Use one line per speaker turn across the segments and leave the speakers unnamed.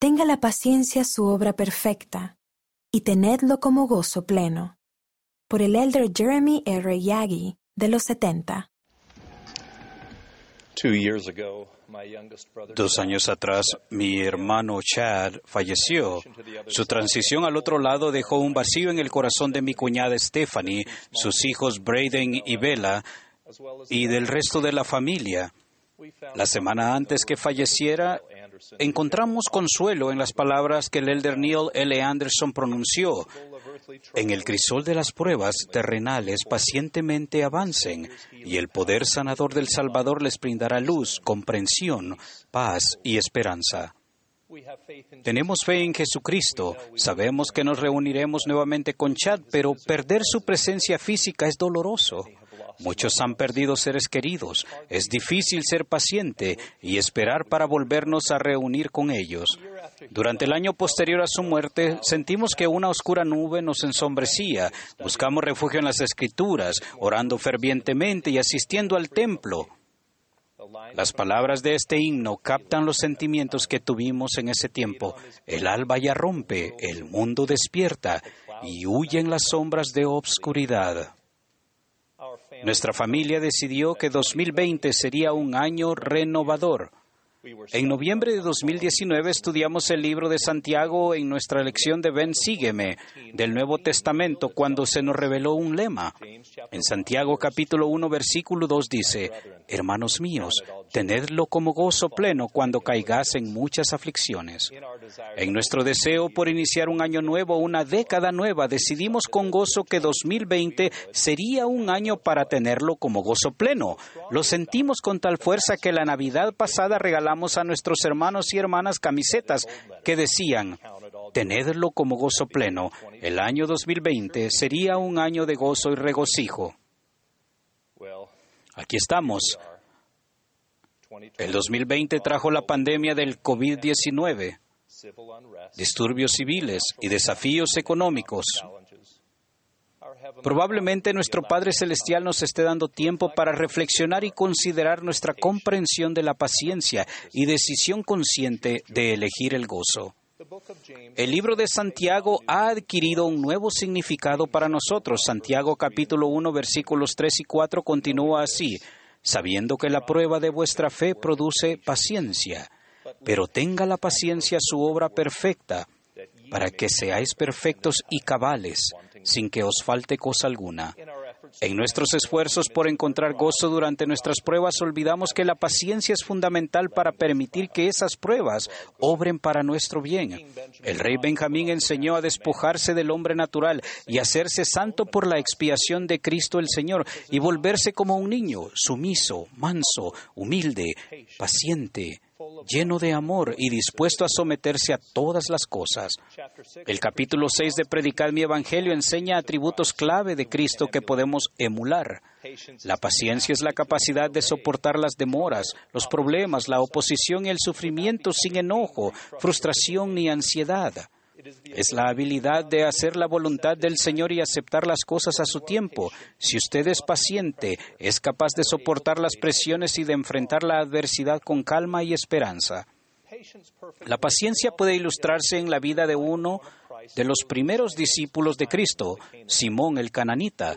Tenga la paciencia su obra perfecta, y tenedlo como gozo pleno. Por el elder Jeremy R. Yagi, de los 70.
Dos años atrás, mi hermano Chad falleció. Su transición al otro lado dejó un vacío en el corazón de mi cuñada Stephanie, sus hijos Braden y Bella, y del resto de la familia. La semana antes que falleciera, encontramos consuelo en las palabras que el elder Neil L. Anderson pronunció. En el crisol de las pruebas terrenales pacientemente avancen y el poder sanador del Salvador les brindará luz, comprensión, paz y esperanza. Tenemos fe en Jesucristo, sabemos que nos reuniremos nuevamente con Chad, pero perder su presencia física es doloroso. Muchos han perdido seres queridos. Es difícil ser paciente y esperar para volvernos a reunir con ellos. Durante el año posterior a su muerte, sentimos que una oscura nube nos ensombrecía. Buscamos refugio en las Escrituras, orando fervientemente y asistiendo al templo. Las palabras de este himno captan los sentimientos que tuvimos en ese tiempo. El alba ya rompe, el mundo despierta y huyen las sombras de obscuridad. Nuestra familia decidió que 2020 sería un año renovador. En noviembre de 2019 estudiamos el libro de Santiago en nuestra lección de Ven, sígueme del Nuevo Testamento cuando se nos reveló un lema. En Santiago capítulo 1 versículo 2 dice, Hermanos míos, tenedlo como gozo pleno cuando caigas en muchas aflicciones. En nuestro deseo por iniciar un año nuevo, una década nueva, decidimos con gozo que 2020 sería un año para tenerlo como gozo pleno. Lo sentimos con tal fuerza que la Navidad pasada regalamos a nuestros hermanos y hermanas camisetas que decían, tenedlo como gozo pleno. El año 2020 sería un año de gozo y regocijo. Aquí estamos. El 2020 trajo la pandemia del COVID-19, disturbios civiles y desafíos económicos. Probablemente nuestro Padre Celestial nos esté dando tiempo para reflexionar y considerar nuestra comprensión de la paciencia y decisión consciente de elegir el gozo. El libro de Santiago ha adquirido un nuevo significado para nosotros. Santiago capítulo 1 versículos 3 y 4 continúa así, sabiendo que la prueba de vuestra fe produce paciencia, pero tenga la paciencia su obra perfecta, para que seáis perfectos y cabales, sin que os falte cosa alguna. En nuestros esfuerzos por encontrar gozo durante nuestras pruebas olvidamos que la paciencia es fundamental para permitir que esas pruebas obren para nuestro bien. El rey Benjamín enseñó a despojarse del hombre natural y hacerse santo por la expiación de Cristo el Señor y volverse como un niño, sumiso, manso, humilde, paciente, lleno de amor y dispuesto a someterse a todas las cosas. El capítulo 6 de Predicar mi Evangelio enseña atributos clave de Cristo que podemos emular. La paciencia es la capacidad de soportar las demoras, los problemas, la oposición y el sufrimiento sin enojo, frustración ni ansiedad. Es la habilidad de hacer la voluntad del Señor y aceptar las cosas a su tiempo. Si usted es paciente, es capaz de soportar las presiones y de enfrentar la adversidad con calma y esperanza. La paciencia puede ilustrarse en la vida de uno de los primeros discípulos de Cristo, Simón el cananita.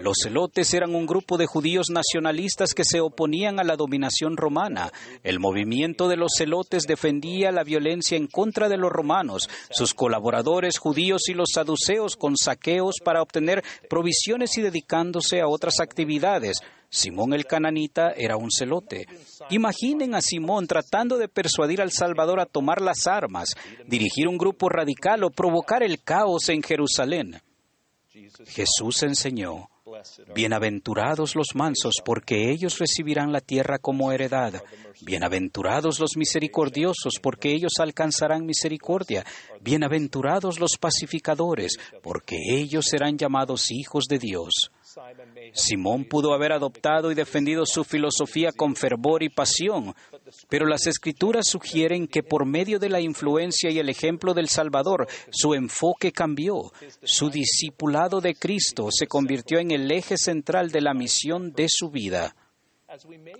Los celotes eran un grupo de judíos nacionalistas que se oponían a la dominación romana. El movimiento de los celotes defendía la violencia en contra de los romanos, sus colaboradores judíos y los saduceos con saqueos para obtener provisiones y dedicándose a otras actividades. Simón el cananita era un celote. Imaginen a Simón tratando de persuadir al Salvador a tomar las armas, dirigir un grupo radical o provocar el caos en Jerusalén. Jesús enseñó, Bienaventurados los mansos, porque ellos recibirán la tierra como heredad. Bienaventurados los misericordiosos, porque ellos alcanzarán misericordia. Bienaventurados los pacificadores, porque ellos serán llamados hijos de Dios. Simón pudo haber adoptado y defendido su filosofía con fervor y pasión, pero las escrituras sugieren que por medio de la influencia y el ejemplo del Salvador, su enfoque cambió. Su discipulado de Cristo se convirtió en el eje central de la misión de su vida.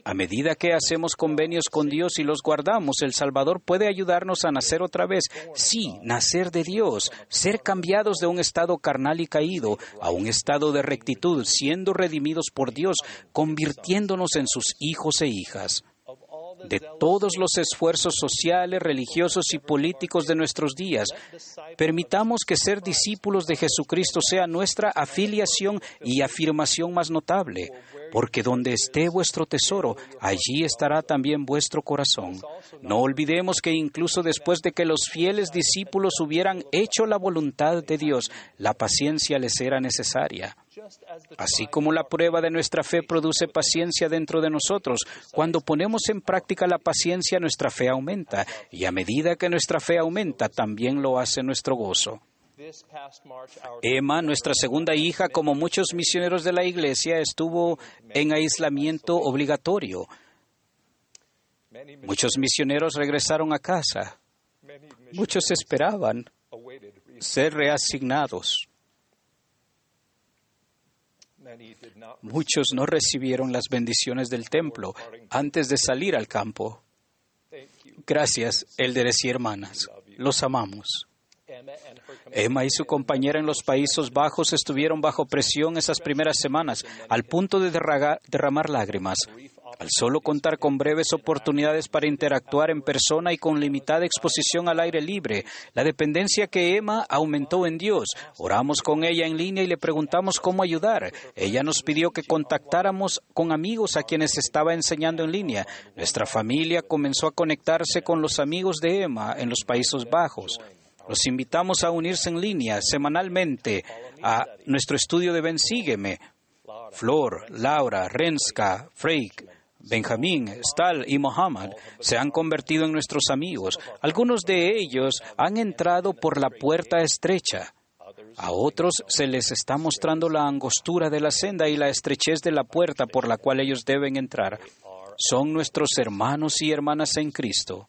A medida que hacemos convenios con Dios y los guardamos, el Salvador puede ayudarnos a nacer otra vez. Sí, nacer de Dios, ser cambiados de un estado carnal y caído a un estado de rectitud, siendo redimidos por Dios, convirtiéndonos en sus hijos e hijas de todos los esfuerzos sociales, religiosos y políticos de nuestros días. Permitamos que ser discípulos de Jesucristo sea nuestra afiliación y afirmación más notable porque donde esté vuestro tesoro, allí estará también vuestro corazón. No olvidemos que incluso después de que los fieles discípulos hubieran hecho la voluntad de Dios, la paciencia les era necesaria. Así como la prueba de nuestra fe produce paciencia dentro de nosotros, cuando ponemos en práctica la paciencia nuestra fe aumenta, y a medida que nuestra fe aumenta, también lo hace nuestro gozo. Emma, nuestra segunda hija, como muchos misioneros de la iglesia, estuvo en aislamiento obligatorio. Muchos misioneros regresaron a casa. Muchos esperaban ser reasignados. Muchos no recibieron las bendiciones del templo antes de salir al campo. Gracias, élderes y hermanas. Los amamos. Emma y su compañera en los Países Bajos estuvieron bajo presión esas primeras semanas, al punto de derramar lágrimas. Al solo contar con breves oportunidades para interactuar en persona y con limitada exposición al aire libre, la dependencia que Emma aumentó en Dios. Oramos con ella en línea y le preguntamos cómo ayudar. Ella nos pidió que contactáramos con amigos a quienes estaba enseñando en línea. Nuestra familia comenzó a conectarse con los amigos de Emma en los Países Bajos. Los invitamos a unirse en línea semanalmente a nuestro estudio de Ven Sígueme. Flor, Laura, Renska, Freik, Benjamín, Stal y Mohammed se han convertido en nuestros amigos. Algunos de ellos han entrado por la puerta estrecha. A otros se les está mostrando la angostura de la senda y la estrechez de la puerta por la cual ellos deben entrar. Son nuestros hermanos y hermanas en Cristo.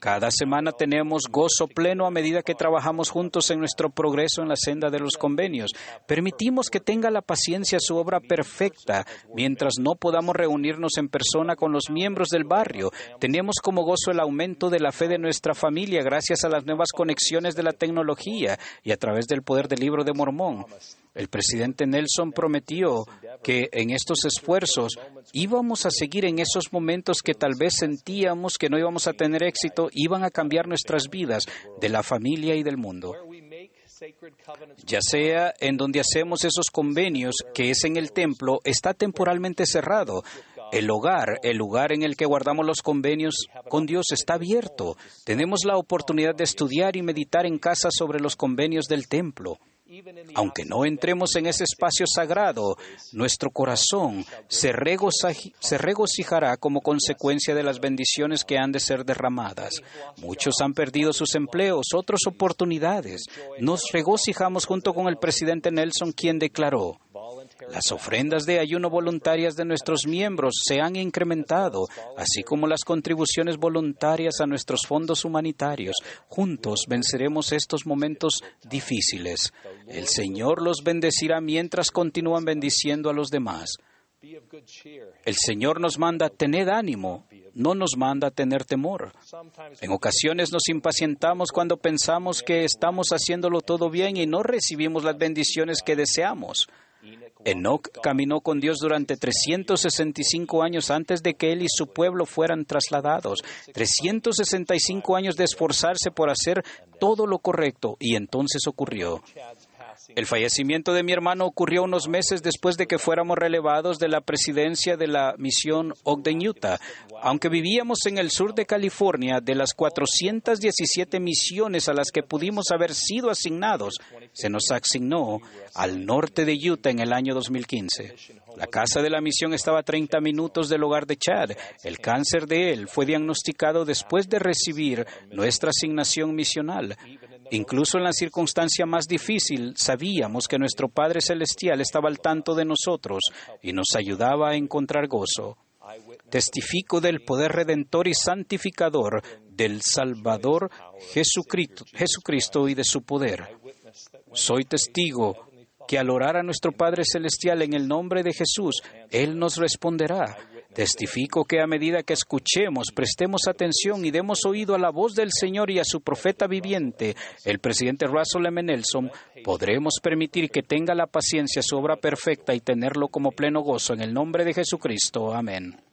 Cada semana tenemos gozo pleno a medida que trabajamos juntos en nuestro progreso en la senda de los convenios. Permitimos que tenga la paciencia su obra perfecta mientras no podamos reunirnos en persona con los miembros del barrio. Tenemos como gozo el aumento de la fe de nuestra familia gracias a las nuevas conexiones de la tecnología y a través del poder del libro de Mormón. El presidente Nelson prometió que en estos esfuerzos íbamos a seguir en esos momentos que tal vez sentíamos que no íbamos a tener éxito, iban a cambiar nuestras vidas de la familia y del mundo. Ya sea en donde hacemos esos convenios, que es en el templo, está temporalmente cerrado. El hogar, el lugar en el que guardamos los convenios con Dios está abierto. Tenemos la oportunidad de estudiar y meditar en casa sobre los convenios del templo. Aunque no entremos en ese espacio sagrado, nuestro corazón se, regocijará como consecuencia de las bendiciones que han de ser derramadas. Muchos han perdido sus empleos, otras oportunidades. Nos regocijamos junto con el presidente Nelson, quien declaró, las ofrendas de ayuno voluntarias de nuestros miembros se han incrementado, así como las contribuciones voluntarias a nuestros fondos humanitarios. Juntos venceremos estos momentos difíciles. El Señor los bendecirá mientras continúan bendiciendo a los demás. El Señor nos manda tened ánimo, no nos manda tener temor. En ocasiones nos impacientamos cuando pensamos que estamos haciéndolo todo bien y no recibimos las bendiciones que deseamos. Enoch caminó con Dios durante 365 años antes de que él y su pueblo fueran trasladados. 365 años de esforzarse por hacer todo lo correcto y entonces ocurrió. El fallecimiento de mi hermano ocurrió unos meses después de que fuéramos relevados de la presidencia de la misión Ogden, Utah. Aunque vivíamos en el sur de California, de las 417 misiones a las que pudimos haber sido asignados, se nos asignó al norte de Utah en el año 2015. La casa de la misión estaba a 30 minutos del hogar de Chad. El cáncer de él fue diagnosticado después de recibir nuestra asignación misional. Incluso en la circunstancia más difícil, sabíamos que nuestro Padre Celestial estaba al tanto de nosotros y nos ayudaba a encontrar gozo. Testifico del poder redentor y santificador del Salvador Jesucristo, y de su poder. Soy testigo que al orar a nuestro Padre Celestial en el nombre de Jesús, Él nos responderá. Testifico que a medida que escuchemos, prestemos atención y demos oído a la voz del Señor y a su profeta viviente, el presidente Russell M. Nelson, podremos permitir que tenga la paciencia su obra perfecta y tenerlo como pleno gozo en el nombre de Jesucristo. Amén.